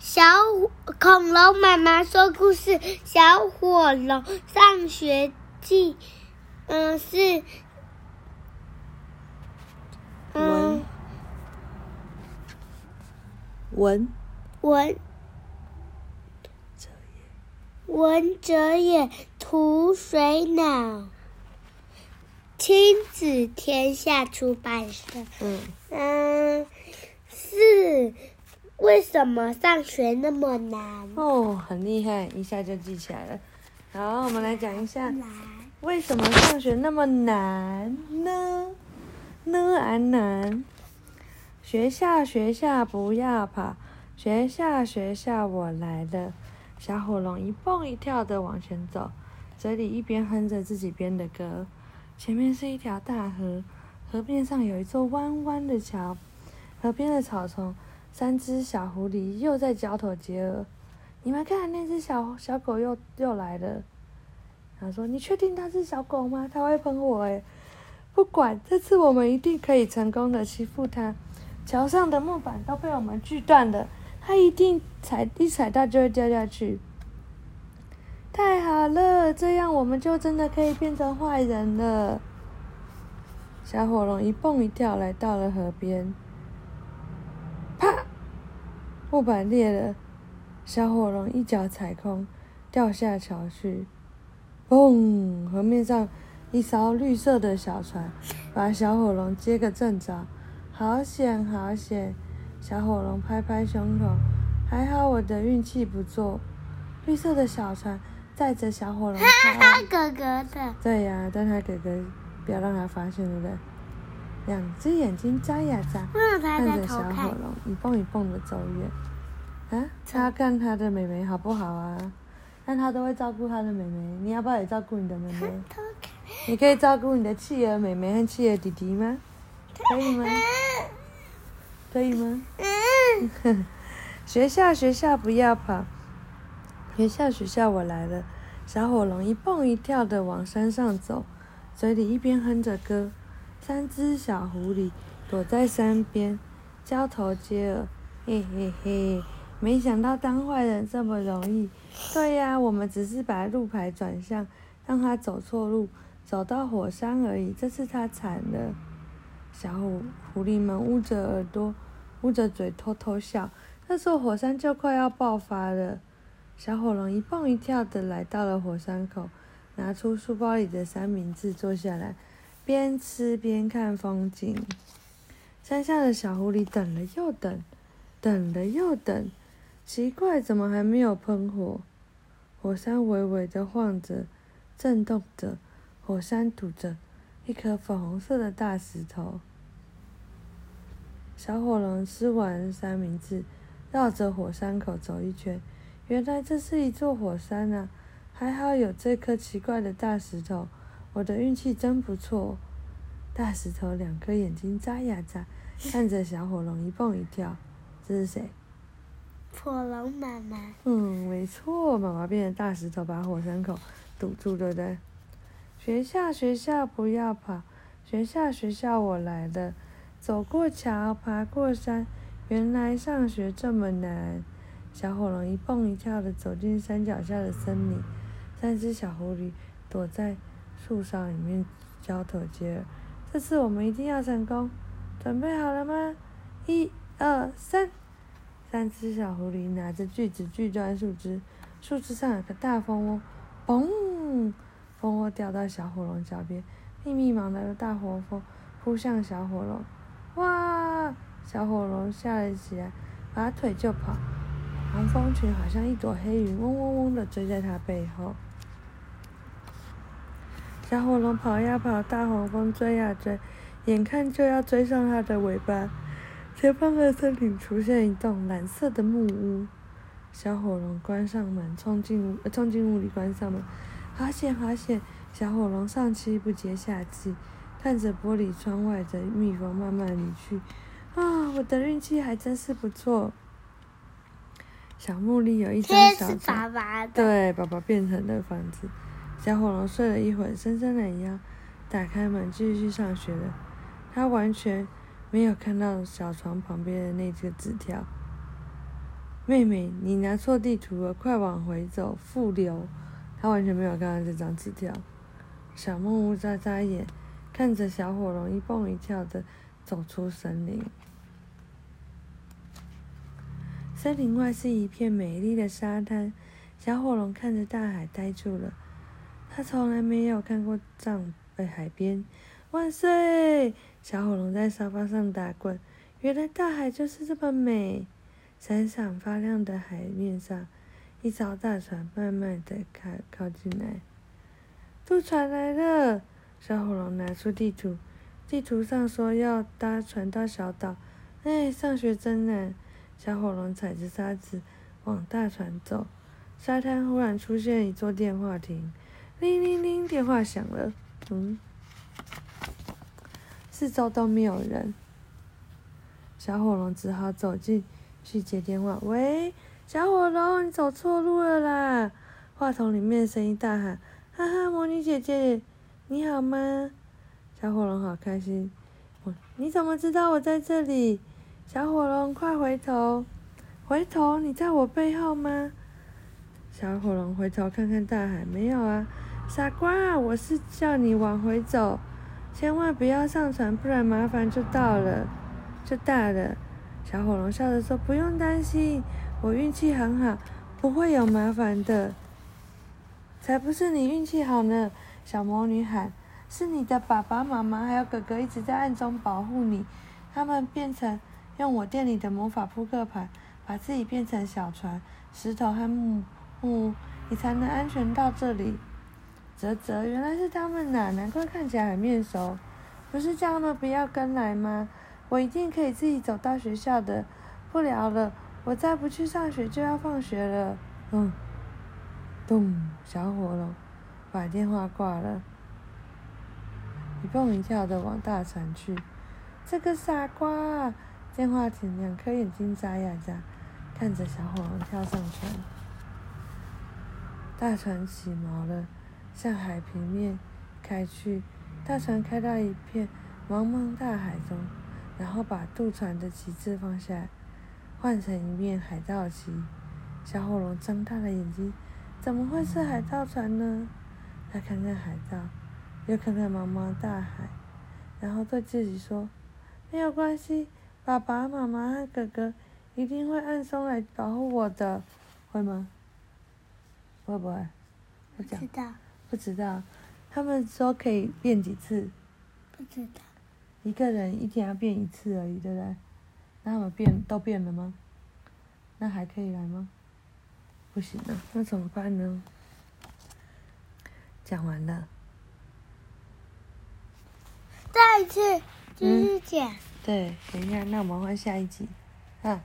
小恐龙妈妈说故事，小火龙上学记，嗯、呃、是，嗯，文文，文哲也图水脑，亲子天下出版社。嗯嗯，是。为什么上学那么难？哦，很厉害，一下就记起来了。好，我们来讲一下，为什么上学那么难呢？呢啊难。学校学校不要跑，学校学校我来了。小火龙一蹦一跳的往前走，嘴里一边哼着自己编的歌。前面是一条大河，河边上有一座弯弯的桥，河边的草丛。三只小狐狸又在交头接耳，你们看，那只小小狗又又来了。他说：“你确定它是小狗吗？它会喷火诶。”不管，这次我们一定可以成功的欺负它。桥上的木板都被我们锯断了，它一定踩一踩到就会掉下去。太好了，这样我们就真的可以变成坏人了。小火龙一蹦一跳来到了河边。木板裂了，小火龙一脚踩空，掉下桥去。砰！河面上一艘绿色的小船，把小火龙接个正着。好险，好险！小火龙拍拍胸口，还好我的运气不错。绿色的小船载着小火龙。哈哈，哥哥的。对呀、啊，但他哥哥不要让他发现，对不对？两只眼睛眨呀眨，看着小火龙一蹦一蹦的走远。啊，他看他的妹妹好不好啊？但他都会照顾他的妹妹，你要不要也照顾你的妹妹？你可以照顾你的企鹅妹妹和企鹅弟弟吗？可以吗？可以吗？学校学校不要跑，学校学校我来了。小火龙一蹦一跳的往山上走，嘴里一边哼着歌。三只小狐狸躲在山边，交头接耳，嘿嘿嘿！没想到当坏人这么容易。对呀，我们只是把路牌转向，让他走错路，走到火山而已。这次他惨了。小狐狐狸们捂着耳朵，捂着嘴偷偷笑。那座火山就快要爆发了。小火龙一蹦一跳的来到了火山口，拿出书包里的三明治，坐下来。边吃边看风景，山下的小狐狸等了又等，等了又等，奇怪，怎么还没有喷火？火山微微的晃着，震动着，火山堵着一颗粉红色的大石头。小火龙吃完三明治，绕着火山口走一圈，原来这是一座火山啊！还好有这颗奇怪的大石头。我的运气真不错，大石头两颗眼睛眨呀眨，看着小火龙一蹦一跳。这是谁？火龙妈妈。嗯，没错，妈妈变成大石头把火山口堵住，对不对？学校学校不要跑，学校学校我来了。走过桥，爬过山，原来上学这么难。小火龙一蹦一跳的走进山脚下的森林，三只小狐狸躲在。树梢里面交头接耳，这次我们一定要成功！准备好了吗？一、二、三！三只小狐狸拿着锯子锯断树枝，树枝上有个大蜂窝，嘣！蜂窝掉到小火龙脚边，密密麻麻的大黄蜂扑向小火龙，哇！小火龙吓了起来，拔腿就跑，黄蜂群好像一朵黑云，嗡嗡嗡的追在它背后。小火龙跑呀跑，大黄蜂追呀追，眼看就要追上它的尾巴。前方的森林出现一栋蓝色的木屋，小火龙关上门，冲进屋，冲进屋里关上门。好险好险！小火龙上气不接下气，看着玻璃窗外的蜜蜂慢慢离去。啊，我的运气还真是不错。小木里有一张小床，对，宝宝变成了房子。小火龙睡了一会儿，伸伸懒腰，打开门继续上学了。他完全没有看到小床旁边的那个纸条。妹妹，你拿错地图了，快往回走，复流。他完全没有看到这张纸条。小木屋眨眨眼，看着小火龙一蹦一跳的走出森林。森林外是一片美丽的沙滩，小火龙看着大海呆住了。他从来没有看过这样的海边。万岁！小火龙在沙发上打滚。原来大海就是这么美。闪闪发亮的海面上，一艘大船慢慢的靠靠近来。渡船来了！小火龙拿出地图，地图上说要搭船到小岛。哎，上学真难！小火龙踩着沙子往大船走。沙滩忽然出现一座电话亭，铃铃铃，电话响了。嗯，四周都没有人。小火龙只好走进去接电话。喂，小火龙，你走错路了啦！话筒里面声音大喊：“哈哈，魔女姐姐，你好吗？”小火龙好开心。你怎么知道我在这里？小火龙，快回头！回头，你在我背后吗？小火龙回头看看大海，没有啊，傻瓜，我是叫你往回走，千万不要上船，不然麻烦就到了。就大了，小火龙笑着说：“不用担心，我运气很好，不会有麻烦的。”才不是你运气好呢！小魔女喊：“是你的爸爸妈妈还有哥哥一直在暗中保护你，他们变成用我店里的魔法扑克牌，把自己变成小船、石头和木木，你才能安全到这里。”啧啧，原来是他们呐、难怪看起来很面熟。不是叫他们不要跟来吗？我一定可以自己走到学校的。不聊了，我再不去上学就要放学了。嗯，咚，小火龙把电话挂了，一蹦一跳的往大船去。这个傻瓜！电话亭两颗眼睛眨呀眨，看着小火龙跳上船。大船起锚了，向海平面开去。大船开到一片茫茫大海中。然后把渡船的旗帜放下，换成一面海盗旗。小火龙睁大了眼睛，怎么会是海盗船呢？他看看海盗，又看看茫茫大海，然后对自己说：“没有关系，爸爸妈妈和哥哥一定会暗中来保护我的，会吗？会不会？不知道。不知道。他们说可以变几次？不知道。一个人一天要变一次而已，对不对？那他们变都变了吗？那还可以来吗？不行了，那怎么办呢？讲完了。再一次继续讲。对，等一下，那我们换下一集，啊。